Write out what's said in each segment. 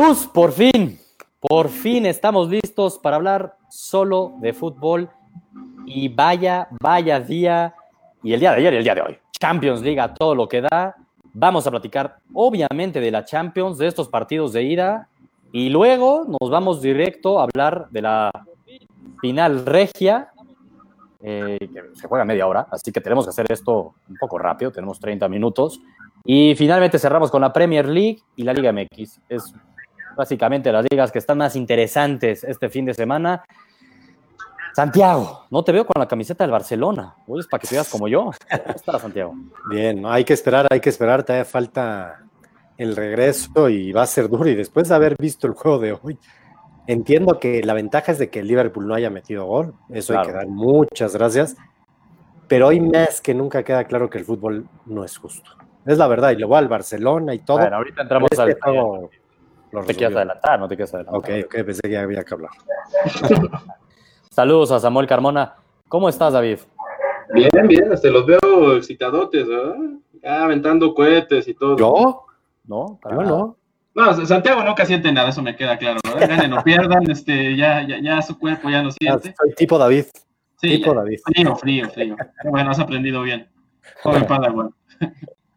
Gurús, por fin, por fin estamos listos para hablar solo de fútbol. Y vaya, vaya día. Y el día de ayer y el día de hoy. Champions League a todo lo que da. Vamos a platicar, obviamente, de la Champions, de estos partidos de ida. Y luego nos vamos directo a hablar de la final regia, eh, que se juega media hora, así que tenemos que hacer esto un poco rápido, tenemos 30 minutos. Y finalmente cerramos con la Premier League y la Liga MX. Es básicamente las ligas que están más interesantes este fin de semana. Santiago, no te veo con la camiseta del Barcelona. Hoy es para que te como yo. ¿Cómo estás, Santiago? Bien, hay que esperar, hay que esperar. Todavía falta el regreso y va a ser duro. Y después de haber visto el juego de hoy, entiendo que la ventaja es de que el Liverpool no haya metido gol. Eso hay que dar muchas gracias. Pero hoy más que nunca queda claro que el fútbol no es justo. Es la verdad. Y luego al Barcelona y todo. Bueno, ahorita entramos este al. Juego, no te quieras adelantar, no te quieras adelantar. Ok, ok, pensé que había que hablar. Saludos a Samuel Carmona. ¿Cómo estás, David? Bien, bien, este, los veo excitadotes, ¿verdad? Ya aventando cohetes y todo. ¿Yo? No, para no. No, Santiago nunca siente nada, eso me queda claro, ¿no? Ganen o pierdan, este, ya, ya, ya su cuerpo ya lo siente. Soy tipo David. Sí, tipo David. Frío, frío, frío. Bueno, has aprendido bien. Joven Padawan.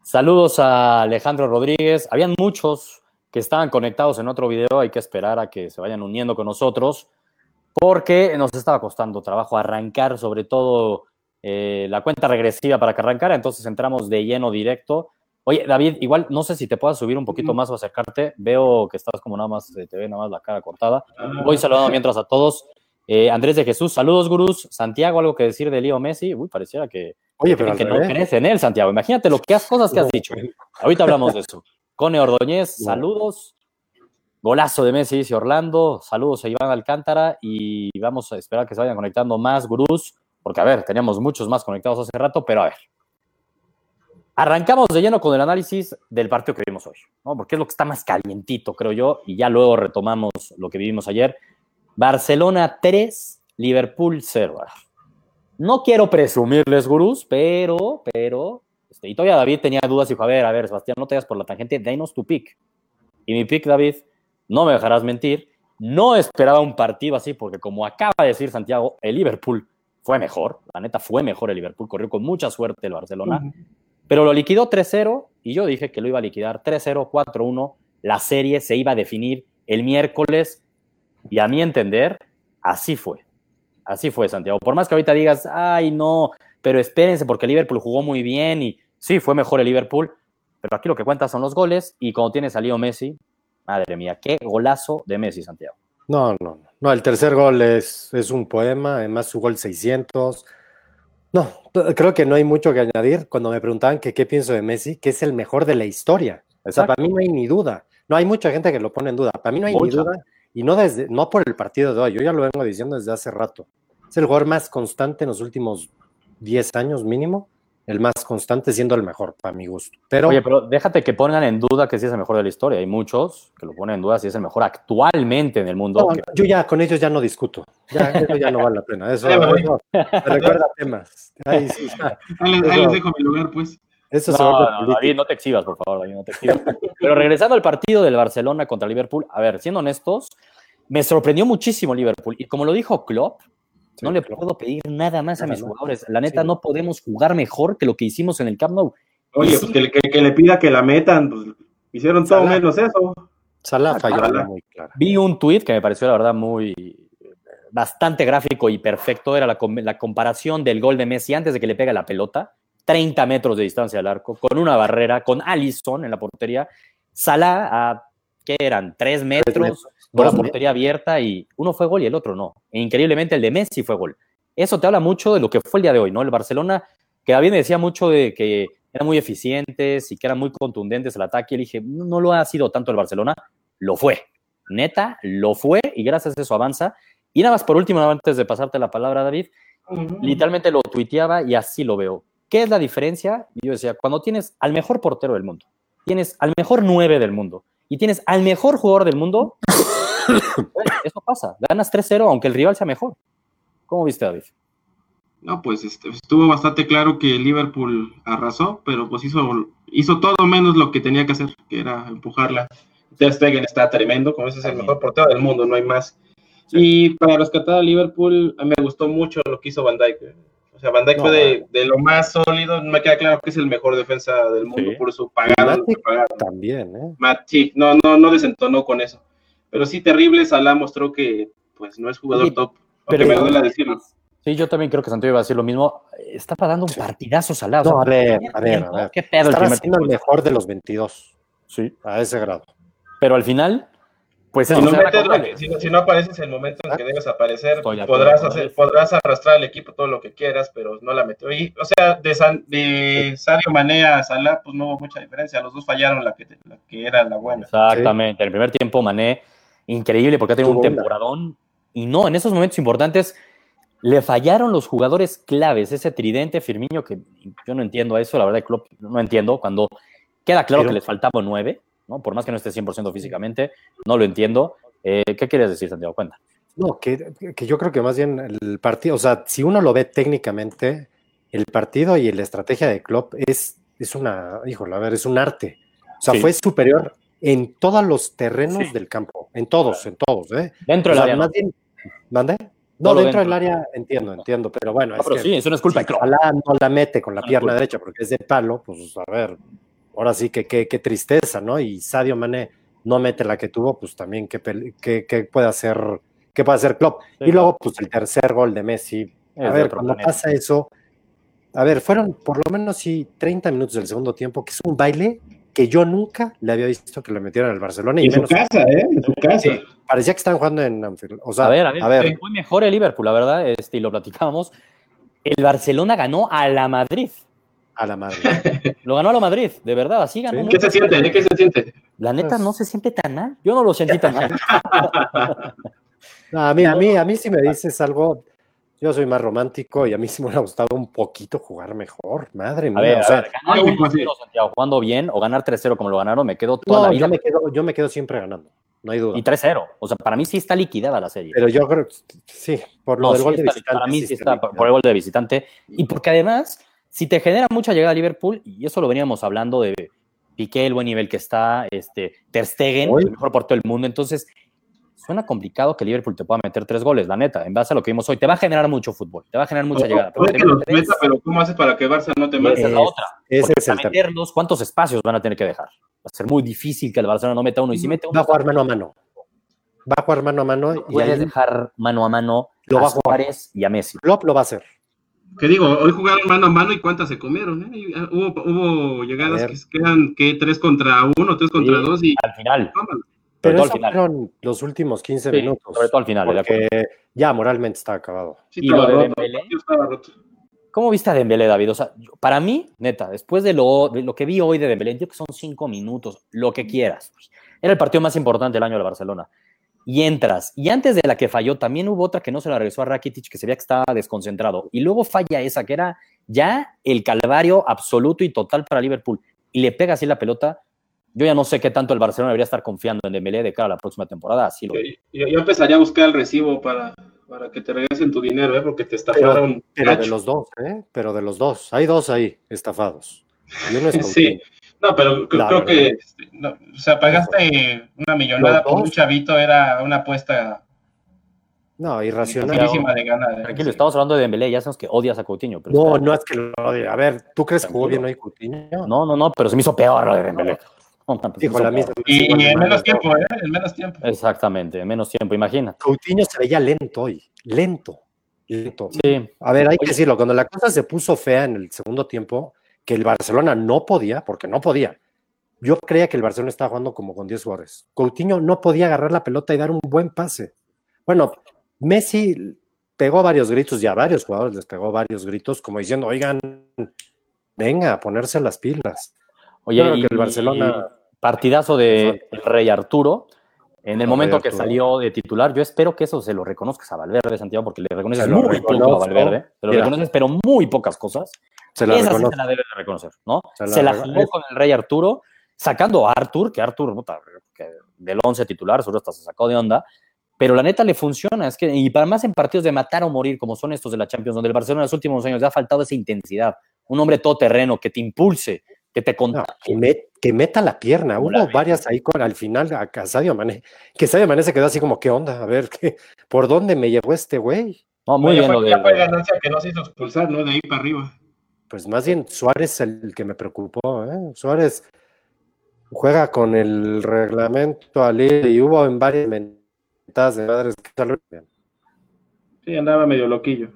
Saludos a Alejandro Rodríguez. Habían muchos que estaban conectados en otro video, hay que esperar a que se vayan uniendo con nosotros porque nos estaba costando trabajo arrancar, sobre todo eh, la cuenta regresiva para que arrancara, entonces entramos de lleno directo. Oye, David, igual no sé si te puedas subir un poquito más o acercarte. Veo que estás como nada más, te ve nada más la cara cortada. Voy saludando mientras a todos. Eh, Andrés de Jesús, saludos, gurús. Santiago, algo que decir de Leo Messi. Uy, pareciera que, Oye, pero que no crees en él, Santiago. Imagínate lo que has, cosas que has dicho. Ahorita hablamos de eso. Cone Ordóñez, saludos. Golazo de Messi, dice Orlando. Saludos a Iván Alcántara y vamos a esperar que se vayan conectando más gurús, porque a ver, teníamos muchos más conectados hace rato, pero a ver. Arrancamos de lleno con el análisis del partido que vimos hoy, ¿no? porque es lo que está más calientito, creo yo, y ya luego retomamos lo que vivimos ayer. Barcelona 3, Liverpool 0. No quiero presumirles, gurús, pero, pero, este, y todavía David tenía dudas y dijo, a ver, a ver, Sebastián, no te hagas por la tangente, denos tu pick. Y mi pick, David, no me dejarás mentir, no esperaba un partido así, porque como acaba de decir Santiago, el Liverpool fue mejor, la neta fue mejor el Liverpool, corrió con mucha suerte el Barcelona, pero lo liquidó 3-0 y yo dije que lo iba a liquidar 3-0, 4-1, la serie se iba a definir el miércoles y a mi entender, así fue. Así fue, Santiago. Por más que ahorita digas, ay, no, pero espérense porque Liverpool jugó muy bien y sí, fue mejor el Liverpool, pero aquí lo que cuenta son los goles y cuando tiene salido Messi, Madre mía, qué golazo de Messi, Santiago. No, no, no. El tercer gol es, es un poema, además su gol 600. No, creo que no hay mucho que añadir. Cuando me preguntaban que qué pienso de Messi, que es el mejor de la historia. O sea, para mí no hay ni duda. No hay mucha gente que lo pone en duda. Para mí no hay ni duda. Y no, desde, no por el partido de hoy. Yo ya lo vengo diciendo desde hace rato. Es el jugador más constante en los últimos 10 años mínimo el más constante siendo el mejor, para mi gusto. Pero, Oye, pero déjate que pongan en duda que sí es el mejor de la historia. Hay muchos que lo ponen en duda si es el mejor actualmente en el mundo. Yo ya con ellos ya no discuto. Ya, eso ya no vale la pena. Eso, me recuerda temas. Ahí, sí, ahí, les dejo mi lugar, pues. Eso no, no, David, no te exhibas, por favor, David, no te exhibas. Pero regresando al partido del Barcelona contra Liverpool, a ver, siendo honestos, me sorprendió muchísimo Liverpool. Y como lo dijo Klopp, no le puedo pedir nada más a mis jugadores. La neta, no podemos jugar mejor que lo que hicimos en el Camp Nou. Oye, pues que, le pida que la metan, pues hicieron todo menos eso. Salah falló muy claro. Vi un tweet que me pareció, la verdad, muy bastante gráfico y perfecto. Era la, la comparación del gol de Messi antes de que le pega la pelota, 30 metros de distancia al arco, con una barrera, con Allison en la portería. Salah a, ¿qué eran? ¿Tres metros? Con la portería abierta y uno fue gol y el otro no. E increíblemente el de Messi fue gol. Eso te habla mucho de lo que fue el día de hoy, ¿no? El Barcelona, que David me decía mucho de que eran muy eficientes y que eran muy contundentes el ataque. Y le dije, no, lo ha sido tanto el Barcelona, lo fue. Neta, lo fue y gracias a eso avanza. Y nada más por último, antes de pasarte la palabra, David, literalmente lo tuiteaba y así lo veo. ¿Qué es la diferencia? yo decía, cuando tienes al mejor portero del mundo, tienes al mejor nueve del mundo y tienes al mejor jugador del mundo, eso pasa. Ganas 3-0 aunque el rival sea mejor. ¿Cómo viste, David? No, pues este, estuvo bastante claro que Liverpool arrasó, pero pues hizo, hizo todo menos lo que tenía que hacer, que era empujarla Ter Stegen está tremendo, como ese es el mejor portero del mundo, no hay más. Y para rescatar a Liverpool, a mí me gustó mucho lo que hizo Van Dijk. O sea, Van Dijk No, fue de, de lo más sólido. Me queda claro que es el mejor defensa del mundo Sí. por su pagada. También, ¿eh? No, no, no desentonó con eso. Pero sí, terrible. Salah mostró que pues no es jugador Sí, top. pero- me duele decirlo. Sí, yo también creo que Santiago iba a decir lo mismo. Estaba dando un partidazo salado. No, a ver, a ver, a ver. ¿Qué pedo el Estaba primer siendo el mejor de los 22, Sí, a ese grado. pero al final, pues Si eso no, metes si, no, si no apareces en el momento en que debes aparecer, Estoy podrás, hacer, podrás arrastrar al equipo todo lo que quieras, pero no la metió. Y, o sea, de, San- de Sadio Mané a Salah, pues no hubo mucha diferencia. Los dos fallaron la que, la que era la buena. Exactamente. En el primer tiempo, Mané, increíble porque ha tenido un temporadón. Y no, en esos momentos importantes le fallaron los jugadores claves. Ese tridente, Firmino, que yo no entiendo eso, la verdad, Klopp, no entiendo. Cuando queda claro Pero- que les faltaba nueve, ¿no? por más que no esté 100% físicamente, no lo entiendo. Eh, ¿Qué quieres decir, Santiago? Cuenta. No, que, que yo creo que más bien el partido, o sea, si uno lo ve técnicamente, el partido y la estrategia de Klopp es, es una, híjole, a ver, es un arte. O sea, Sí. fue superior en todos los terrenos Sí. del campo, en todos, en todos, ¿eh? Dentro O del área. más No, bien, ¿mande? No, dentro, dentro. del área entiendo, entiendo, pero bueno, No, es pero que sí, eso no es culpa de. Salah no la mete con la No pierna derecha porque es de palo, pues a ver, ahora sí que qué qué tristeza, ¿no? Y Sadio Mané no mete la que tuvo, pues también qué, qué- qué puede hacer, qué puede hacer Klopp. Sí, y luego, pues el tercer gol de Messi. Es A ver, cuando planeta. pasa eso, a ver, fueron por lo menos sí 30 minutos del segundo tiempo, que es un baile que yo nunca le había visto que le metieran al Barcelona y En su menos casa, ¿eh? En su casa. Sí, parecía que estaban jugando en Anfield. O sea, a ver, a ver, fue mejor el Liverpool, la verdad, este, y lo platicábamos. El Barcelona ganó a la Madrid. a la madre. Lo ganó a la Madrid, de verdad, así ganó. Sí. ¿Qué se siente? eh? ¿Qué se siente? La neta Pues- no se siente tan mal. Yo no lo sentí tan mal. No, a mí, a mí, a mí si me dices algo, yo soy más romántico y a mí sí me hubiera gustado un poquito jugar mejor. Madre mía. A ver, o a sea, ver, ganar 1-0, así. Santiago, jugando bien o ganar 3-0 como lo ganaron, me quedo toda no, la vida. yo me quedo, yo me quedo siempre ganando, no hay duda. Y 3-0. O sea, para mí sí está liquidada la serie. Pero yo creo que sí, por lo No, del sí gol de visitante. para mí sí está por el gol de visitante. Y porque además, si te genera mucha llegada a Liverpool, y eso lo veníamos hablando de Piqué, el buen nivel que está, este, Ter Stegen, Hoy- el mejor portero del mundo, entonces suena complicado que Liverpool te pueda meter tres goles, la neta, en base a lo que vimos hoy. Te va a generar mucho fútbol, te va a generar mucha llegada. pero Puede te que los mete tres, meta, pero ¿cómo hace para que Barça no te mate? esa es la otra. Ese Porque es el meterlos, ¿cuántos espacios van a tener que dejar? Va a ser muy difícil que el Barcelona no meta uno. Y si mete uno, Va a jugar mano a mano. Va a jugar mano a mano y puedes ahí dejar mano a mano Lo a va a jugar. Suárez y a Messi. Klopp lo va a hacer. Que digo, hoy jugaron mano a mano y cuántas se comieron, ¿eh? Ah, Hubo, hubo llegadas que quedan que tres contra uno, tres contra Sí. dos y Al final, tómalo. Pero todo al eso final. fueron los últimos 15 Sí, minutos. sobre todo al final. de. Porque ya moralmente está acabado. Sí, Y lo de Dembélé. ¿Cómo viste a Dembélé, David? O sea, yo- para mí, neta, después de lo, de lo que vi hoy de Dembélé, entiendo que son cinco minutos, lo que quieras. Era el partido más importante del año de Barcelona. Y entras. Y antes de la que falló, también hubo otra que no se la regresó a Rakitic, que se veía que estaba desconcentrado. Y luego falla esa, que era ya el calvario absoluto y total para Liverpool. Y le pega así la pelota. Yo ya no sé qué tanto el Barcelona debería estar confiando en Dembélé de cara a la próxima temporada. Así lo Yo, empezaría a buscar el recibo para, para que te regresen tu dinero, ¿eh? Porque te estafaron. Pero de los dos, ¿eh? Pero de los dos. Hay dos ahí estafados. Y uno es Sí. No, pero creo, La creo verdad. que, este, no, o sea, pagaste una millonada por un chavito, era una apuesta No, irracional. de ganar. ¿eh? Tranquilo, estamos hablando de Dembélé, ya sabemos que odias a Coutinho. Pero No, está- no es que lo odie. A ver, ¿tú crees que jugó bien hoy Coutinho? No, no, no, pero se me hizo peor lo de Dembélé. No, Hijo, la misma. Y, en menos tiempo. ¿eh? En menos tiempo. Exactamente, en menos tiempo, imagina. Coutinho se veía lento hoy. Lento. Lento. Sí, A ver, hay que decirlo. Cuando la cosa se puso fea en el segundo tiempo, que el Barcelona no podía, porque no podía. Yo creía que el Barcelona estaba jugando como con 10 jugadores. Coutinho no podía agarrar la pelota y dar un buen pase. Bueno, Messi pegó varios gritos y a varios jugadores les pegó varios gritos, como diciendo, oigan, venga, a ponerse las pilas. Oye, y, que el Barcelona- partidazo de el Rey Arturo. En el momento que salió de titular, yo espero que eso se lo reconozcas a Valverde, Santiago, porque le reconoces muy poco a reconozco. Valverde. Se lo Mira. reconoces, pero muy pocas cosas. Se la Esa sí reconozco. se la debe de reconocer, ¿no? Se Se la jugó con el Rey Arturo, sacando a Artur, que Artur, puta, que del 11 titular, seguro hasta se sacó de onda. Pero la neta le funciona, es que, y para más en partidos de matar o morir, como son estos de la Champions, donde el Barcelona en los últimos años le ha faltado esa intensidad. Un hombre todoterreno que te impulse, que te No, contagie. que, met- que meta la pierna. Hubo la varias ahí con al final a, a Sadio Mané. Que Sadio Mané se quedó así como, ¿qué onda? A ver, ¿qué, ¿por dónde me llevó este güey? No, muy ya bien fue, lo ya fue de. ganancia que no se hizo expulsar, ¿no? De ahí para arriba. Pues más bien Suárez el que me preocupó. ¿eh? Suárez juega con el reglamento al ir y hubo en varias mentadas de madres. Sí, andaba medio loquillo.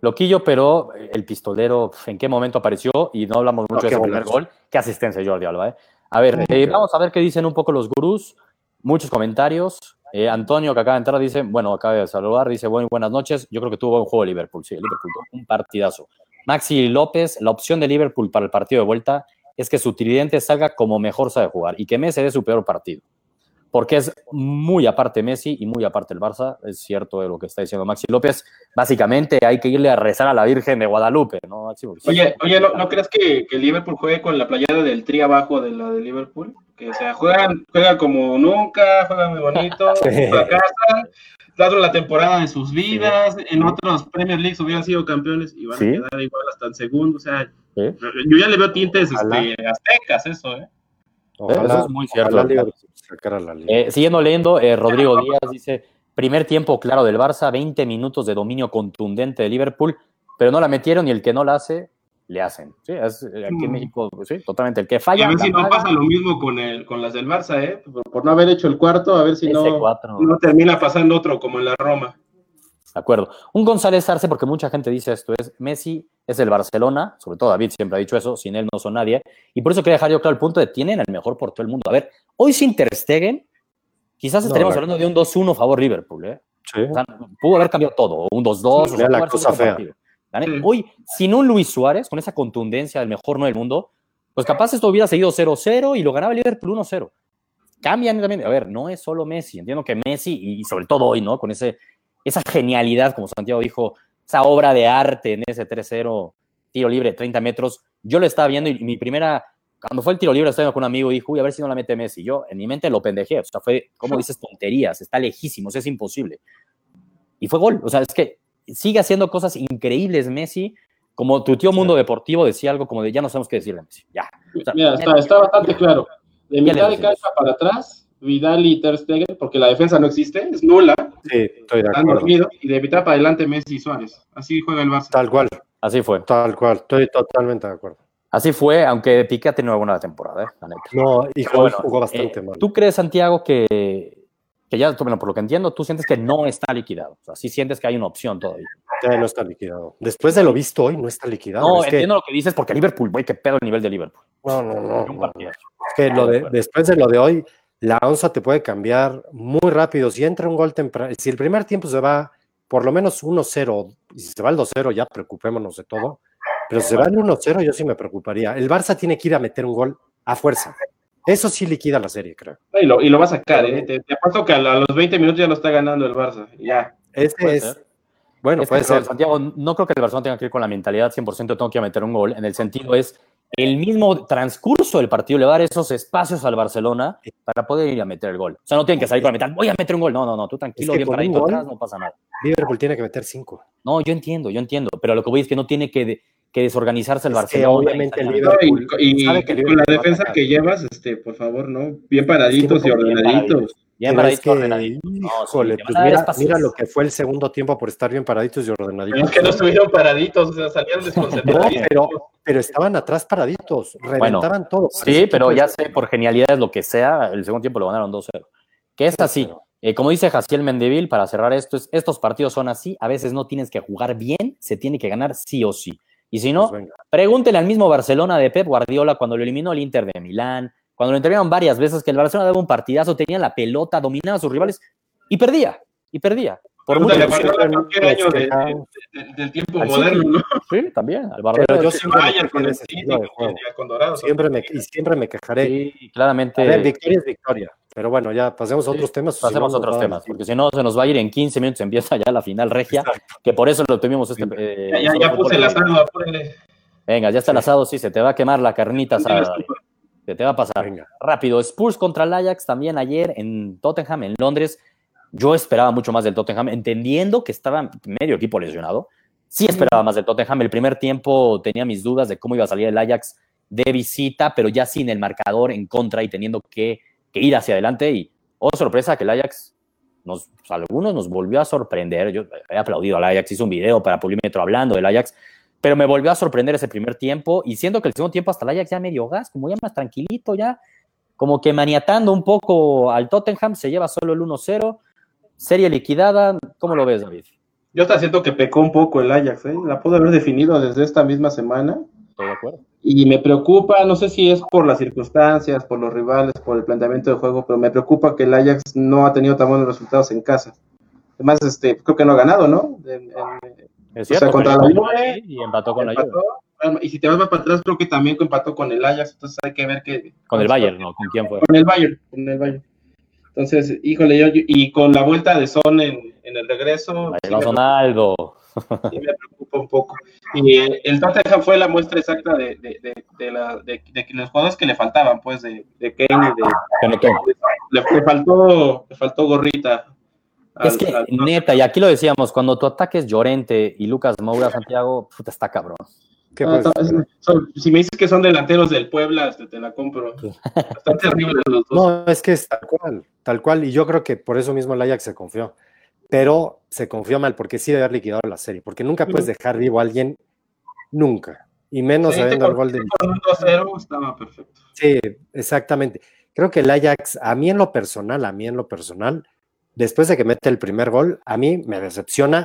Loquillo, pero el pistolero, ¿en qué momento apareció? Y no hablamos mucho No, de ese primer gol. Qué asistencia, Jordi Alba. ¿eh? A ver, eh, vamos a ver qué dicen un poco los gurús. Muchos comentarios. Eh, Antonio, que acaba de entrar, dice, bueno, acaba de saludar, dice, bueno, buenas noches. Yo creo que tuvo buen juego Liverpool. Sí, Liverpool tuvo un partidazo. Maxi López, la opción de Liverpool para el partido de vuelta es que su tridente salga como mejor sabe jugar y que Messi dé su peor partido. Porque es muy aparte Messi y muy aparte el Barça. Es cierto de lo que está diciendo Maxi López. Básicamente hay que irle a rezar a la Virgen de Guadalupe, ¿no, Maxi? Oye, oye, ¿no, no crees que, que Liverpool juegue con la playera del tri abajo de la de Liverpool? Que o sea, juegan, juegan como nunca, juegan muy bonito, fracasan, daron la temporada de sus vidas, en otros Premier Leagues hubieran sido campeones y van Sí. a quedar igual hasta el segundo, o sea, Sí. yo ya le veo tintes este, aztecas eso, ¿eh? Ojalá, Eso es muy cierto. ojalá Liverpool sacara la liga. Eh, siguiendo leyendo, eh, Rodrigo Díaz dice, primer tiempo claro del Barça, 20 minutos de dominio contundente de Liverpool, pero no la metieron y el que no la hace, le hacen. Sí, es, eh, aquí en Mm. México, sí, totalmente. El que Y falla, a ver si no paga. pasa lo mismo con, el, con las del Barça, ¿eh? Por, por no haber hecho el cuarto, a ver si no, no termina pasando otro como en la Roma. De acuerdo. Un González Arce, porque mucha gente dice esto, es Messi es el Barcelona, sobre todo David siempre ha dicho eso, sin él no son nadie, y por eso quería dejar yo claro el punto de tienen el mejor por todo el mundo. A ver, hoy sin Ter Stegen, quizás estaremos la- hablando de un 2-1 favor Liverpool, ¿eh? Sí. O sea, pudo haber cambiado todo, un 2-2, Sí, o ya sea, la cosa fea. Sí. Hoy, sin un Luis Suárez, con esa contundencia del mejor no del mundo, pues capaz esto hubiera seguido 0-0 y lo ganaba el Liverpool 1-0. Cambian también, a ver, no es solo Messi, entiendo que Messi, y sobre todo hoy, ¿no? Con ese, esa genialidad, como Santiago dijo, esa obra de arte en ese 3-0, tiro libre, 30 metros, yo lo estaba viendo y mi primera, cuando fue el tiro libre, estaba con un amigo y dijo, uy, a ver si no la mete Messi. Yo en mi mente lo pendejé, o sea, fue, como dices, tonterías, está lejísimos, es imposible. Y fue gol, o sea, es que sigue haciendo cosas increíbles Messi, como tu tío Mundo Deportivo decía algo como de, ya no sabemos qué decirle a Messi, ya. O sea, Mira, está, está bastante claro. De mitad de cancha para atrás, Vidal y Ter Stegen, porque la defensa no existe, es nula, Sí, estoy de están acuerdo. dormidos, y de mitad para adelante Messi y Suárez. Así juega el Barça. Tal cual, Así fue. tal cual. Estoy totalmente de acuerdo. Así fue, aunque Piqué ha tenido una buena temporada, ¿eh? la neta. No, bueno, jugó bastante eh, mal. ¿Tú crees, Santiago, que, que ya, bueno, por lo que entiendo, tú sientes que no está liquidado? O sea, sí sientes que hay una opción todavía. Ya no está liquidado. Después de lo visto hoy, no está liquidado. No, es que, entiendo lo que dices porque Liverpool, güey, qué pedo el nivel de Liverpool. no, no, no. Es que lo de, después de lo de hoy, la onza te puede cambiar muy rápido. Si entra un gol temprano, si el primer tiempo se va por lo menos 1-0, y si se va el 2-0, ya preocupémonos de todo. Pero si se va el 1-0, yo sí me preocuparía. El Barça tiene que ir a meter un gol a fuerza. Eso sí liquida la serie, creo. Y lo, y lo va a sacar, ¿eh? Te, te apuesto que a, los 20 minutos ya lo está ganando el Barça. Ya. Ese Puede es. ser. Bueno, puede ser. Santiago, no creo que el Barcelona tenga que ir con la mentalidad 100% tengo que meter un gol. En el sentido es el mismo transcurso del partido le va a dar esos espacios al Barcelona para poder ir a meter el gol. O sea, no tienen que salir con la mental, voy a meter un gol. No, no, no, tú tranquilo, Es que bien paradito gol- atrás, no pasa nada. Liverpool tiene que meter 5. No, yo entiendo, yo entiendo, pero lo que voy es que no tiene que, que desorganizarse el Barcelona. obviamente y el No, Liverpool- y, y que con la defensa que llevas, este, por favor, ¿no? Bien paraditos y ordenaditos. paraditos. Bien Pero es paradito, que, ordenadito. No, híjole, sí, pues te van a dar mira, lo que fue el segundo tiempo por estar bien paraditos y Pero ordenaditos. es que no estuvieron paraditos, o sea, salían No, desconcentrados. pero, pero estaban atrás paraditos, reventaban todo. Sí, pero ya sé, por genialidades, lo que sea, el segundo tiempo lo ganaron 2-0. Que es así. Eh, como dice Jaciel Mendeville, para cerrar esto, es, estos partidos son así. A veces no tienes que jugar bien, se tiene que ganar sí o sí. Y si no, Pues pregúntele al mismo Barcelona de Pep Guardiola cuando lo eliminó el Inter de Milán, cuando lo intervinieron varias veces, que el Barcelona daba un partidazo, tenía la pelota, dominaba a sus rivales y perdía, y perdía. Por mucho cualquier año de- Quejamos. de- de- del tiempo Al moderno, ¿no? Sí, también. Al Pero Barcelona. yo El siempre me Bayern quejé con de el ese City, estilo de con- juego. con Dorados. Siempre me, y siempre me quejaré. Sí, claramente. A ver, victoria es victoria. Pero bueno, ya pasemos a otros temas. si no Pasemos a otros temas, porque si no se nos va a ir en 15 minutos, empieza ya la final regia, Exacto. que por eso lo tuvimos este... eh, Ya, ya, ya puse el asado, apúrenle. Venga, ya está el asado, sí, se te va a quemar la carnita asada. Estufa. Se te va a pasar. Venga. Rápido, Spurs contra el Ajax también ayer en Tottenham, en Londres. Yo esperaba mucho más del Tottenham, entendiendo que estaba medio equipo lesionado. Sí esperaba más del Tottenham. El primer tiempo tenía mis dudas de cómo iba a salir el Ajax de visita, pero ya sin el marcador en contra y teniendo que, que ir hacia adelante. Y, oh, sorpresa, que el Ajax, nos, pues, algunos nos volvió a sorprender. Yo he aplaudido al Ajax, hice un video para Pulímetro hablando del Ajax, pero me volvió a sorprender ese primer tiempo y siendo que el segundo tiempo hasta el Ajax ya medio gas, como ya más tranquilito, ya como que maniatando un poco al Tottenham, se lleva solo el 1-0, serie liquidada. ¿Cómo lo ves, David? Yo hasta siento que pecó un poco el Ajax, ¿eh? la pudo haber definido desde esta misma semana. Estoy de acuerdo. Y me preocupa, no sé si es por las circunstancias, por los rivales, por el planteamiento de juego, pero me preocupa que el Ajax no ha tenido tan buenos resultados en casa. Además, este, creo que no ha ganado, ¿no? En, en, es cierto, o sea, contra la Juve y empató con empató, la Juve. Y si te vas más para atrás, creo que también empató con el Ajax, entonces hay que ver que... Con el Bayern, ¿no? ¿Con quién fue? Con el Bayern, con el Bayern. Entonces, híjole, yo, y con la vuelta de Son en, en el regreso... Ahí va Ronaldo. Sí me preocupa un poco. Y eh, el Tottenham fue la muestra exacta de, de, de, de, la, de, de los jugadores que le faltaban, pues, de, de Kane y de... Le, le, faltó, le faltó gorrita. Es que, al, neta, y aquí lo decíamos, cuando tu ataque es Llorente y Lucas Moura, Santiago, puta, está cabrón. ¿Qué no, son, si me dices que son delanteros del Puebla, te, te la compro. Están terribles los dos. No, es que es tal cual, tal cual, y yo creo que por eso mismo el Ajax se confió. Pero se confió mal, porque sí debe haber liquidado la serie, porque nunca puedes dejar vivo a alguien, nunca. Y menos sí, sabiendo el gol de. Con un 2-0 estaba perfecto. Sí, exactamente. Creo que el Ajax, a mí en lo personal, a mí en lo personal, después de que mete el primer gol, a mí me decepciona,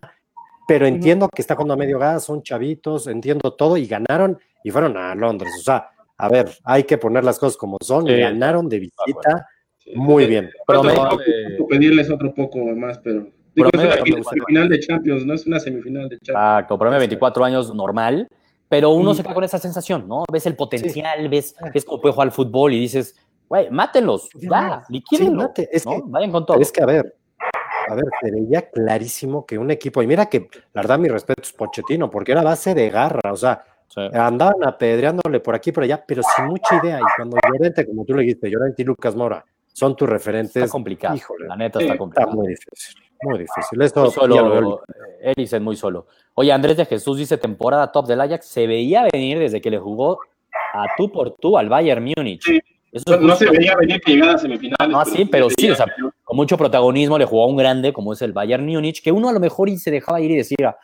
pero entiendo que está jugando a medio gas, son chavitos, entiendo todo y ganaron y fueron a Londres. O sea, a ver, hay que poner las cosas como son, sí. ganaron de visita sí. muy bien. Pero me, de... pedirles otro poco más, pero digo, es una semifinal de Champions, no es una semifinal de Champions. Exacto, promedio 24 años normal, pero uno se queda con esa sensación, ¿no? Ves el potencial, ves, ves cómo puede jugar al fútbol y dices, güey, mátenlos, ya, liquídenlo, sí, es ¿no? que, vayan con todo. Es que, a ver, a ver, se veía clarísimo que un equipo, y mira que la verdad mi respeto es Pochettino, porque era base de garra, o sea, sí. andaban apedreándole por aquí y por allá, pero sin mucha idea, y cuando Llorente, como tú le dijiste, Llorente y Lucas Mora son tus referentes. Está complicado, híjole, la neta está complicado. Está muy difícil, muy difícil. Esto muy solo, Eriksen muy solo. Oye, Andrés de Jesús dice temporada top del Ajax, se veía venir desde que le jugó a tú por tú al Bayern Múnich. Sí. Eso no, no se veía venir que llegara a semifinales. No, sí, pero sí, o sea, con mucho protagonismo le jugó a un grande como es el Bayern Múnich, que uno a lo mejor y se dejaba ir y decía,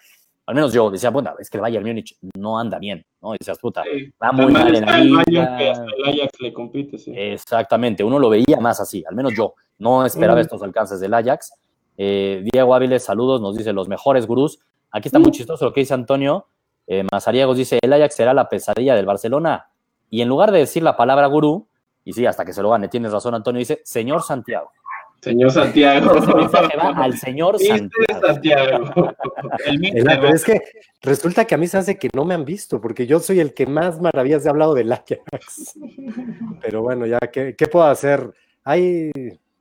al menos yo decía, bueno, es que el Bayern Múnich no anda bien, ¿no? Decías, puta, sí. va muy mal en la liga. Que hasta el Ajax le compite, sí. Exactamente, uno lo veía más así, al menos yo, no esperaba mm. estos alcances del Ajax. Eh, Diego Áviles, saludos, nos dice los mejores gurús. Aquí está mm. muy chistoso lo que dice Antonio. Eh, Mazariegos dice, el Ajax será la pesadilla del Barcelona. Y en lugar de decir la palabra gurú, y sí, hasta que se lo gane, tienes razón, Antonio, dice, señor Santiago. Señor Santiago. Ese mensaje va al señor Santiago. Santiago. El pero es que resulta que a mí se hace que no me han visto, porque yo soy el que más maravillas he hablado del Ajax. Pero bueno, ya, ¿qué, ¿qué, puedo hacer? Hay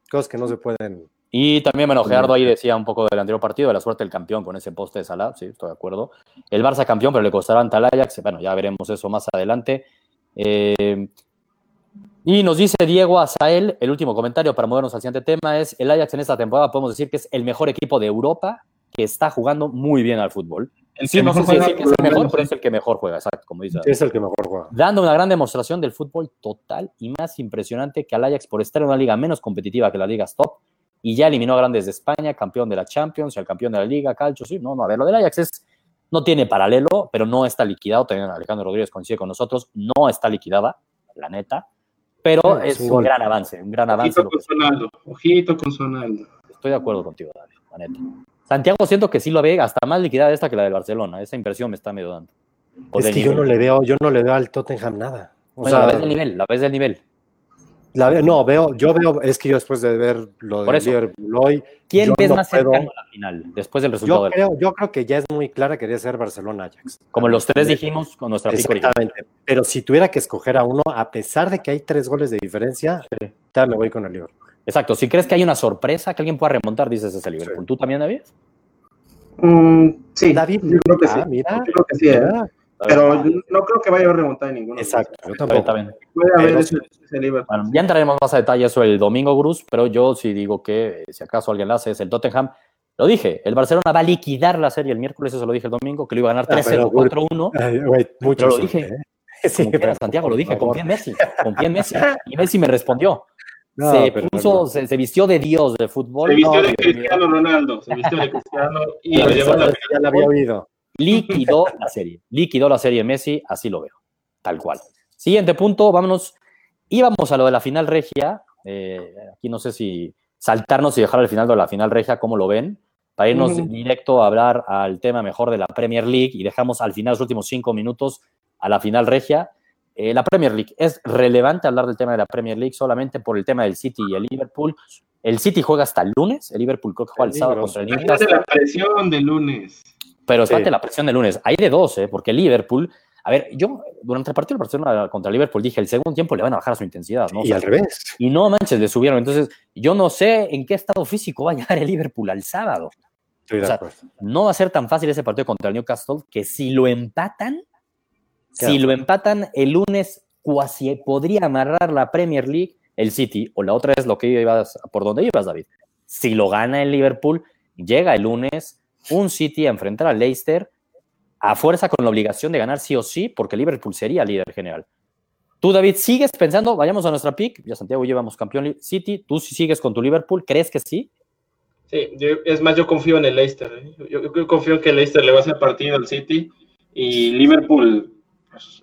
cosas que no se pueden. Y también, bueno, Gerardo ahí decía un poco del anterior partido, de la suerte del campeón con ese poste de Salah, sí, estoy de acuerdo. El Barça campeón, pero le costará ante el Ajax, bueno, ya veremos eso más adelante. Eh, y nos dice Diego Azael, el último comentario para movernos al siguiente tema es, el Ajax en esta temporada podemos decir que es el mejor equipo de Europa que está jugando muy bien al fútbol. El sí, no sé si decir que es el mejor, pero es el que mejor juega, exacto, como dice. Es el que mejor juega. Dando una gran demostración del fútbol total y más impresionante que al Ajax por estar en una liga menos competitiva que las ligas top y ya eliminó a grandes de España, campeón de la Champions, y al campeón de la Liga, Calcio, sí, no, no, a ver, lo del Ajax es, no tiene paralelo, pero no está liquidado, también Alejandro Rodríguez coincide con nosotros, no está liquidada, la neta, pero es un, un gran avance, un gran avance. Ojito con Sonaldo, ojito con Sonaldo. Estoy de acuerdo contigo, Dale, la neta. Santiago siento que sí lo ve hasta más liquidada esta que la del Barcelona, esa impresión me está medio dando. O es que yo no le veo, yo no le veo al Tottenham nada. O bueno, sea, la vez del nivel, la vez del nivel. La no, veo, yo veo, es que yo después de ver lo de Liverpool hoy. ¿Quién ves no más puedo, cercano a la final después del resultado? Yo, del creo, yo creo que ya es muy clara que quería ser Barcelona-Ajax. Como los tres dijimos con nuestra pico Exactamente. Pero si tuviera que escoger a uno, a pesar de que hay tres goles de diferencia, sí. ya me voy con el Liverpool. Exacto. Si crees que hay una sorpresa que alguien pueda remontar, dices ese Liverpool. Sí. ¿Tú también, David? Mm, sí. David, yo creo que ah, sí. Mira, yo creo que sí. ¿eh? Pero no creo que vaya a remontar ninguno. Exacto, yo tampoco. Puede haber ese, ese Liverpool. Bueno, ya entraremos más a detalle eso el domingo, Bruce, pero yo sí digo que si acaso alguien la hace es el Tottenham. Lo dije, el Barcelona va a liquidar la serie el miércoles, eso lo dije el domingo, que lo iba a ganar 3-0, 4-1. Mucho pero lo dije. ¿eh? Sí, pero Santiago, lo dije, confía en Messi, confía en Messi. Y Messi me respondió. No, se puso, no. se, se vistió de Dios de fútbol. Se vistió No, de. Cristiano Ronaldo, se vistió de Cristiano y lo llevó a la la había oído. Liquidó la serie. Liquidó la serie Messi, así lo veo. Tal cual. Siguiente punto, vámonos. Íbamos a lo de la final regia. eh, aquí no sé si saltarnos y dejar al final de la final regia, ¿cómo lo ven? Para irnos directo a hablar al tema mejor de la Premier League y dejamos al final los últimos cinco minutos a la final regia. Eh, la Premier League. Es relevante hablar del tema de la Premier League solamente por el tema del City y el Liverpool. El City juega hasta el lunes, el Liverpool creo que juega el sábado Peligroso. contra el Newcastle. la presión de lunes. Pero Sí. espérate la presión del lunes. Hay de dos, ¿eh? porque Liverpool. A ver, yo durante el partido del Barcelona contra Liverpool dije: el segundo tiempo le van a bajar su intensidad, ¿no? O Y sea, al revés. y no manches, le subieron. Entonces, yo no sé en qué estado físico va a llegar el Liverpool al sábado. Estoy O sea. No va a ser tan fácil ese partido contra el Newcastle que si lo empatan, si lo empatan el lunes, cuasi podría amarrar la Premier League el City. O la otra es lo que ibas, por donde ibas, David. Si lo gana el Liverpool, llega el lunes un City a enfrentar al Leicester a fuerza con la obligación de ganar sí o sí, porque Liverpool sería líder general. Tú, David, sigues pensando, vayamos a nuestra pick, ya Santiago llevamos campeón City, tú sí sigues con tu Liverpool, ¿crees que sí? Sí, es más, yo confío en el Leicester. ¿eh? Yo, yo confío en que el Leicester le va a hacer partido al City y Liverpool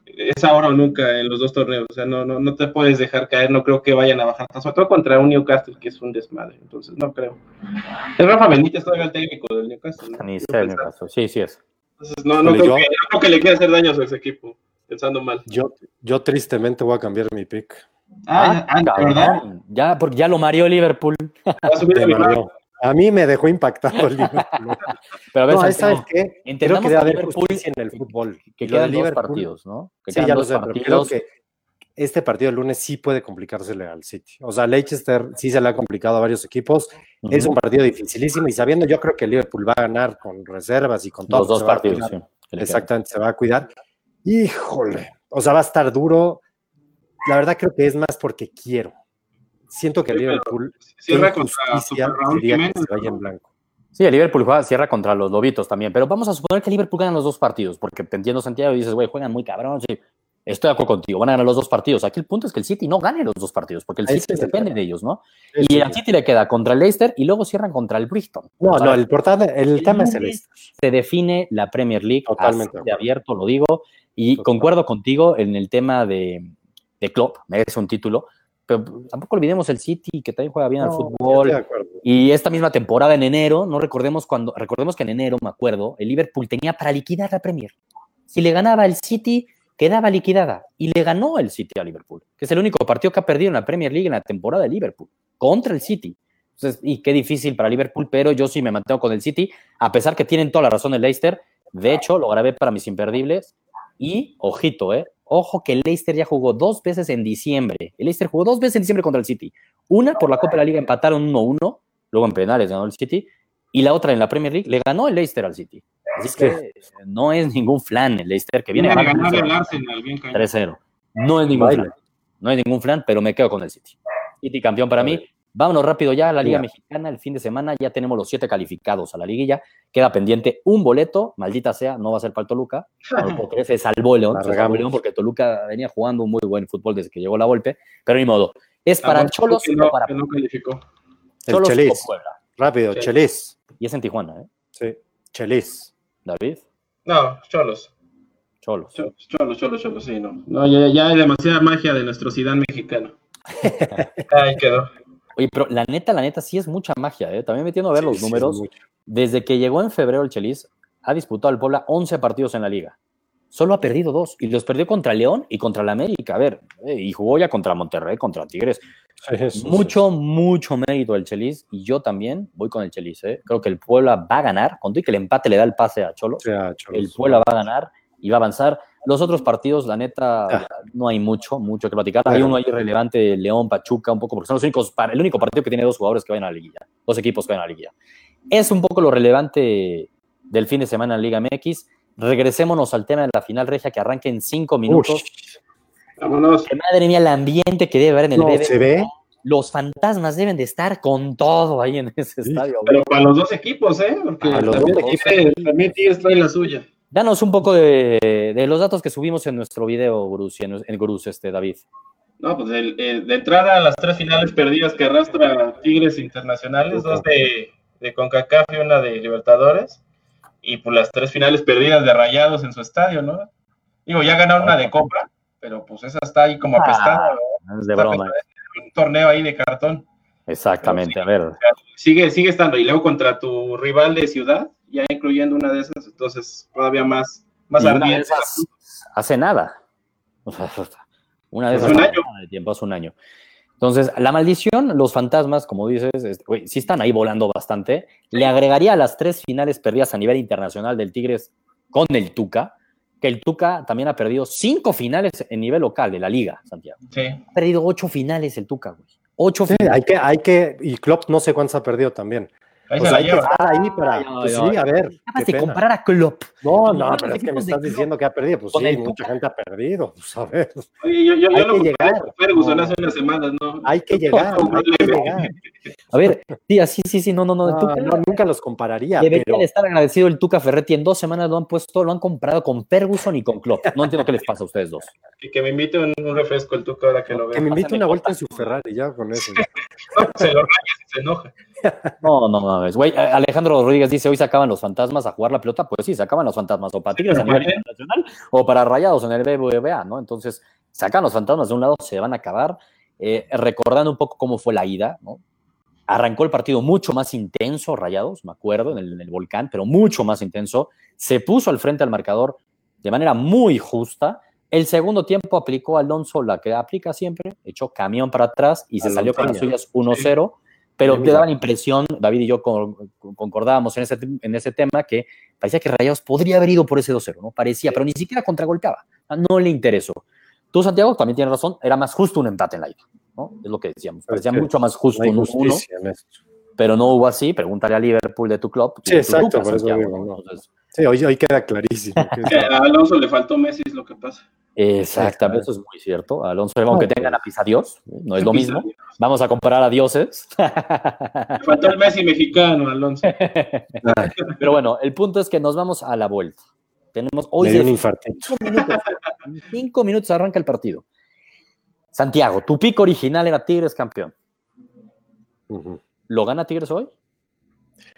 es ahora o nunca en los dos torneos. O sea, no, no, no te puedes dejar caer. No creo que vayan a bajar, sobre todo contra un Newcastle que es un desmadre. Entonces, no creo. Es Rafa Benítez todavía el técnico del Newcastle. ¿no? Ni pensar. caso. Sí, sí es. Entonces, no, no, creo yo- que, no creo que le quiera hacer daño a su equipo, pensando mal. Yo, yo tristemente voy a cambiar mi pick. Ah, ah. Ya, porque ya lo mareó Liverpool. Va a subir Me a mi mano. mareó. A mí me dejó impactado el Liverpool. Pero a ver, No, Santiago, ¿sabes qué? Creo que debe que haber Liverpool- justicia en el fútbol. que de quedan dos partidos, ¿no? Que Sí, ya lo dos sé, pero creo que este partido del lunes sí puede complicársele al City. O sea, Leicester sí se le ha complicado a varios equipos. Es un partido dificilísimo y sabiendo, yo creo que Liverpool va a ganar con reservas y con todo. los dos va a partidos, sí. que. Exactamente, se va a cuidar. Híjole, o sea, va a estar duro. La verdad creo que es más porque quiero. Siento que Sí, pero Liverpool Cierra contra Super Raúl sería que Jiménez. se vaya en blanco. Sí, el Liverpool juega, cierra contra los Lobitos también, pero vamos a suponer que el Liverpool gana los dos partidos, porque te entiendo, Santiago, y dices, güey, juegan muy cabrón, sí. Estoy de acuerdo contigo, van a ganar los dos partidos. Aquí el punto es que el City no gane los dos partidos, porque el Ahí City el depende de ellos, ¿no? Sí, Y sí. City le queda contra el Leicester y luego cierran contra el Bristol. No, no, el, portada, el el tema es el se define la Premier League Totalmente así de abierto, lo digo, y concuerdo contigo en el tema de, de Klopp, merece un título, pero tampoco olvidemos el City, que también juega bien al fútbol, y esta misma temporada en enero, no recordemos cuando, recordemos que en enero, me acuerdo, el Liverpool tenía para liquidar la Premier. Si le ganaba el City, quedaba liquidada. Y le ganó el City a Liverpool, que es el único partido que ha perdido en la Premier League en la temporada de Liverpool, contra el City. Entonces, y qué difícil para Liverpool, pero yo sí me mantengo con el City, a pesar que tienen toda la razón el Leicester. De hecho, lo grabé para mis imperdibles. Y, ojito, ¿eh? Ojo que el Leicester ya jugó dos veces en diciembre. El Leicester jugó dos veces en diciembre contra el City. Una por la Copa de la Liga empataron 1-1, luego en penales ganó el City, y la otra en la Premier League le ganó el Leicester al City. Así Es que no es ningún flan el Leicester que viene a ganar el 3-0. Arsenal, bien cañón. 3-0. No es ningún flan. No es ningún flan, pero me quedo con el City. City campeón para mí. Vámonos rápido ya a la Liga Ya. Mexicana. El fin de semana ya tenemos los siete calificados a la liguilla. Queda pendiente un boleto. Maldita sea, no va a ser para el Toluca. No creer, se salvó el León. La se salvó regamos. el León porque Toluca venía jugando un muy buen fútbol desde que llegó la golpe. Pero ni modo. ¿Es para Ah, Cholos que o no, para que no calificó. El Cholos o. Puebla? Rápido, Sí. Chelis. Y es en Tijuana, ¿eh? Sí, Chelis. David. No, Cholos. Cholos. Cholos, Cholos, Cholos, Cholos, sí, no. No, ya, ya hay demasiada magia de nuestro Zidane mexicano. Ahí quedó. Oye, pero la neta, la neta, sí es mucha magia, ¿eh? También metiendo a ver Sí, los sí, números. Desde que llegó en febrero el Chelis, ha disputado el Puebla 11 partidos en la liga. Solo ha perdido dos y los perdió contra León y contra la América. A ver, eh, y jugó ya contra Monterrey, contra Tigres. Sí, sí, sí. mucho, mucho mérito del Chelis y yo también voy con el Chelis. ¿eh? Creo que el Puebla va a ganar. Con todo y que el empate le da el pase a Cholo, O sea, Cholos. el Puebla va a ganar y va a avanzar. Los otros partidos, la neta, Ah. no hay mucho, mucho que platicar. Hay uno ahí relevante, León, Pachuca, un poco, porque son los únicos, el único partido que tiene dos jugadores que vayan a la liguilla, dos equipos que vayan a la liguilla. Es un poco lo relevante del fin de semana en Liga MX. Regresémonos al tema de la final regia que arranca en cinco minutos. Vámonos. Que madre mía, el ambiente que debe haber en el no, se ve. Los fantasmas deben de estar con todo ahí en ese Sí, estadio. Pero para los dos equipos, ¿eh? Porque Para los también, dos Tigres- también trae la suya. Danos un poco de, de los datos que subimos en nuestro video, Gruz, en, en Gruz, este, David. No, pues el, el, de entrada las tres finales perdidas que arrastra Tigres Internacionales, dos de, de CONCACAF y una de Libertadores, y pues las tres finales perdidas de Rayados en su estadio, ¿no? Digo, ya ganaron una de Copa, pero pues esa está ahí como apestada. Ah, es de broma. Un torneo ahí de cartón. Exactamente, a ver. Sigue, sigue estando, y luego contra tu rival de ciudad, ya incluyendo una de esas, entonces todavía más, más Y una de ardiente. esas hace nada. Una de esas Un hace año. de tiempo, hace un año. Entonces, la maldición, los fantasmas, como dices, güey, sí están ahí volando bastante. Le agregaría a las tres finales perdidas a nivel internacional del Tigres con el Tuca, que el Tuca también ha perdido cinco finales en nivel local de la liga, Santiago. Sí. Ha perdido ocho finales el Tuca, güey. Ocho Sí, hay que, hay que, y Klopp no sé cuántos ha perdido también. Ahí se la hay que estar ahí para. Ay, pues ay, sí, a ver. Acabas qué de pena. comparar a Klopp. No, no, pero es que me estás Klopp diciendo que ha perdido. Pues sí, mucha Tuca. gente ha perdido. Pues a ver. Oye, yo, yo, Hay yo lo que llegar. Ferguson hace unas semanas, ¿no? Hay que llegar, hay que llegar. A ver, sí, así, sí, sí, no, no, no. Tuca nunca los compararía, Debería pero estar agradecido el Tuca Ferretti. En dos semanas lo han puesto, lo han comprado con Ferguson y con Klopp. No entiendo qué les pasa a ustedes dos. Que, que me invite un, un refresco el Tuca ahora que lo que vea. me invite una vuelta en su Ferrari, ya con eso. Se lo raya si se enoja. No, no mames. Güey, Alejandro Rodríguez dice: Hoy se acaban los fantasmas a jugar la pelota. Pues sí, se acaban los fantasmas. O para Tigres nivel Bien. internacional o para Rayados en el BBVA, ¿no? Entonces, sacan los fantasmas de un lado, se van a acabar. Eh, recordando un poco cómo fue la ida, ¿no? Arrancó el partido mucho más intenso, Rayados, me acuerdo, en el, en el volcán, pero mucho más intenso. Se puso al frente al marcador de manera muy justa. El segundo tiempo aplicó Alonso la que aplica siempre, echó camión para atrás y se Alonso salió con las ya. suyas 1-0. Pero te daba la mira. impresión, David y yo con- con- concordábamos en ese, en ese tema, que parecía que Rayados podría haber ido por ese 2-0, ¿no? Parecía, pero ni siquiera contragolpeaba. No le interesó. Tú, Santiago, también tienes razón, era más justo un empate en la ida, ¿no? Es lo que decíamos. Parecía mucho más justo un 1-1, justicia en esto. pero no hubo así. Pregúntale a Liverpool de tu club. Sí, tu exacto, por eso Santiago, digo, ¿no? no. Entonces, Sí, hoy, hoy queda clarísimo. que es- Que a Alonso le faltó Messi, es lo que pasa. Exactamente, eso es muy cierto. Alonso, aunque tengan pues. a pisa Dios, no es lo mismo. Vamos a comparar a dioses. Le faltó el Messi mexicano, Alonso. Pero bueno, el punto es que nos vamos a la vuelta. Tenemos hoy me cinco minutos. Cinco minutos arranca el partido. Santiago, tu pico original era Tigres campeón. ¿Lo gana Tigres hoy?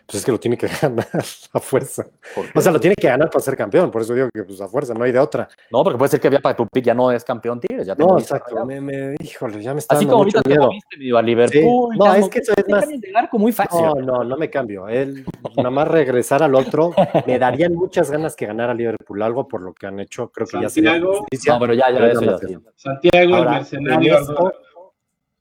Pues es que lo tiene que ganar a fuerza. O sea, lo tiene que ganar para ser campeón. Por eso digo que pues a fuerza, no hay de otra. no, porque puede ser que ya para tu pick ya no es campeón Tigres. Ya te No, exacto. Me, me- híjole, ya me está Así dando como mucho ahorita te miedo. moviste medio a Liverpool. Sí. No, ya es que eso es te más- cambias de arco muy fácil. No, no, no me cambio. Él, nada más regresar al otro, me darían muchas ganas que ganara Liverpool algo por lo que han hecho. Creo que ya sería Santiago. justicia. No, pero ya, ya, Pero eso ya. Santiago, Ahora, el mercenario. esto,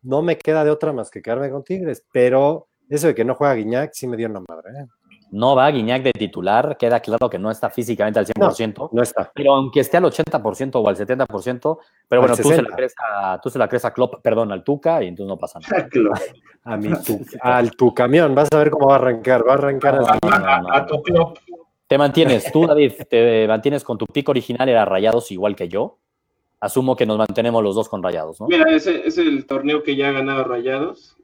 no me queda de otra más que quedarme con Tigres, pero eso de que no juega Guiñac sí me dio una madre. ¿eh? No va Guiñac de titular, queda claro que no está físicamente al 100%. No está. Pero aunque esté al 80% o al 70%, pero Al bueno, tú se, la 60. crees a, tú se la crees a Klopp, perdón, al Tuca, y entonces no pasa nada. A mi tu, al tu camión, vas a ver cómo va a arrancar. Va a arrancar. No, no, A, no. a tu club. Te mantienes, tú, David, te mantienes con tu pico original, era Rayados igual que yo. Asumo que nos mantenemos los dos con Rayados, ¿no? Mira, ese es el torneo que ya ha ganado Rayados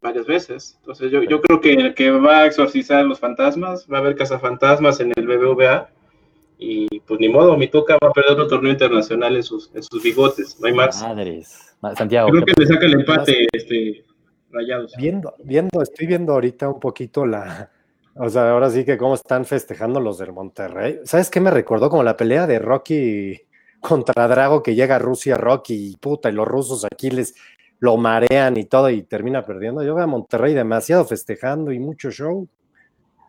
varias veces. Entonces yo, yo creo que, que va a exorcizar los fantasmas, va a haber cazafantasmas en el BBVA. Y pues ni modo, mi Tuca va a perder otro torneo internacional en sus, en sus bigotes, no hay más. Madres. Ma- Santiago, Creo ¿qué que le saca el empate este, Rayados. Viendo, viendo, estoy viendo ahorita un poquito la. O sea, ahora sí que cómo están festejando los del Monterrey. ¿Sabes qué me recordó? Como la pelea de Rocky contra Drago que llega a Rusia, Rocky, y puta, y los rusos aquí les lo marean y todo y termina perdiendo. Yo veo a Monterrey demasiado festejando y mucho show.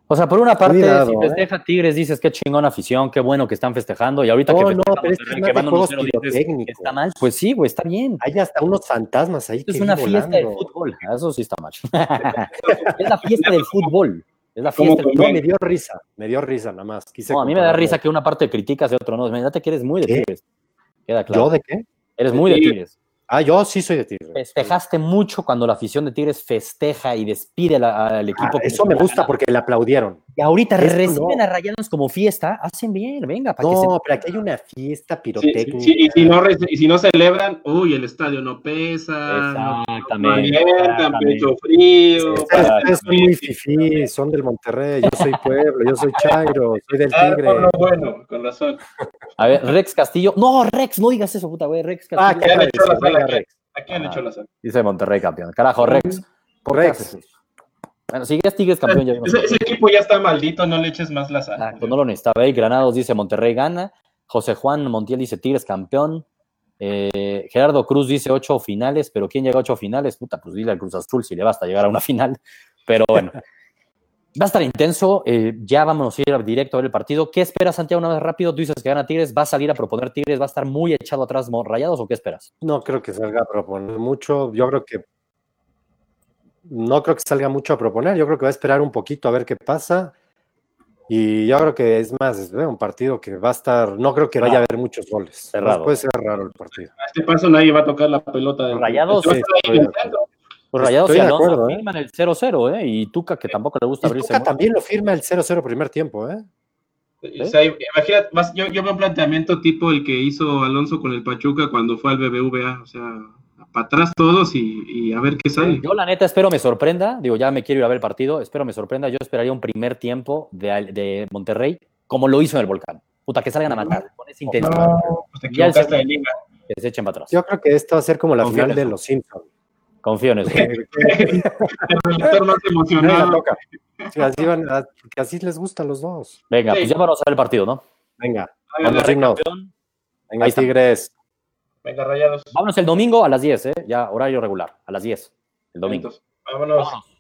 O sea, por una parte, Cuidado, si ¿eh? festeja Tigres, dices qué chingón afición, qué bueno que están festejando. Y ahorita No, que no, festejan pero es Monterrey, que que es van más de 1-0, juegos dices, pirotécnicos. está mal. Pues sí, güey, está bien. Hay hasta unos fantasmas ahí. Es que una fiesta del volando. fútbol. Eso sí está mal. es la fiesta del fútbol. Es la ¿Cómo fiesta del No, fútbol. me dio risa, me dio risa nada más. Quise No, a mí me da risa que una parte criticas y otro no. Imagínate que eres muy de ¿Qué? Tigres. Queda claro. ¿Yo de qué? Eres muy de. Tigres. Ah, yo sí soy de Tigres. Festejaste mucho cuando la afición de Tigres festeja y despide la- al equipo. Ah, eso me gusta porque le aplaudieron. Y ahorita Esto reciben no. a Rayados como fiesta, hacen bien, venga, para que se... No, pero aquí hay una fiesta Sí, pirotécnica. sí, y, si no, y si no celebran, uy, el estadio no pesa, no Exactamente, exactamente. pecho frío. Ustedes, son muy fifí, son del Monterrey, yo soy pueblo, yo soy Chairo, soy del Ah, Tigre. bueno, bueno, con razón. A ver, Rex Castillo. No, Rex, no digas eso, puta, güey. Rex Ah, Castillo. ¿qué Ya le tal? echó la sala. ¿A quién le Ah. echó la sal? Dice Monterrey campeón. Carajo, Rex. ¿Por qué Rex. haces eso? Bueno, si ya es Tigres campeón, ya vimos. Ese, ese equipo ya está maldito, no le eches más la sal. Exacto, no lo necesitaba. Granados dice Monterrey gana. José Juan Montiel dice Tigres campeón. Eh, Gerardo Cruz dice ocho finales, pero ¿quién llega a ocho finales? Puta, pues dile al Cruz Azul si le basta llegar a una final. Pero bueno, va a estar intenso. eh, ya vamos a ir directo a ver el partido. ¿Qué esperas, Santiago? Una vez rápido, tú dices que gana Tigres. ¿Va a salir a proponer Tigres? ¿Va a estar muy echado atrás Rayados o qué esperas? No creo que salga a proponer mucho. Yo creo que no creo que salga mucho a proponer. Yo creo que va a esperar un poquito a ver qué pasa. Y yo creo que es más, es un partido que va a estar. No creo que vaya a haber muchos goles. Cerrado. Puede ser raro el partido. A este paso nadie va a tocar la pelota. de Rayados, Este Pues Rayados Estoy y Alonso acuerdo, ¿eh? firman el 0-0, ¿eh? Y Tuca, que tampoco le gusta Y abrirse. Tuca mucho. también lo firma el 0-0 primer tiempo, ¿eh? O sea, imagínate, yo, yo veo un planteamiento tipo el que hizo Alonso con el Pachuca cuando fue al BBVA, o sea, para atrás todos y, y a ver qué sale. Yo la neta espero me sorprenda, digo, ya me quiero ir a ver el partido, espero me sorprenda, yo esperaría un primer tiempo de, de Monterrey, como lo hizo en el Volcán. Puta, que salgan a matar, con esa intensidad, No, pues te Ya el equivocaste de liga. que se echen para atrás. Yo creo que esto va a ser como la final de los Simpsons. Confío en eso. El más emocionado. Sí, así, van a- así les gustan los dos. Venga, Sí. pues ya vamos a ver el partido, ¿no? Venga, no. Campeón. venga, Ahí está. Tigres. Venga, rayados. Vámonos el domingo a las 10, ¿eh? Ya, horario regular, a las 10, el domingo. Vámonos. Vámonos.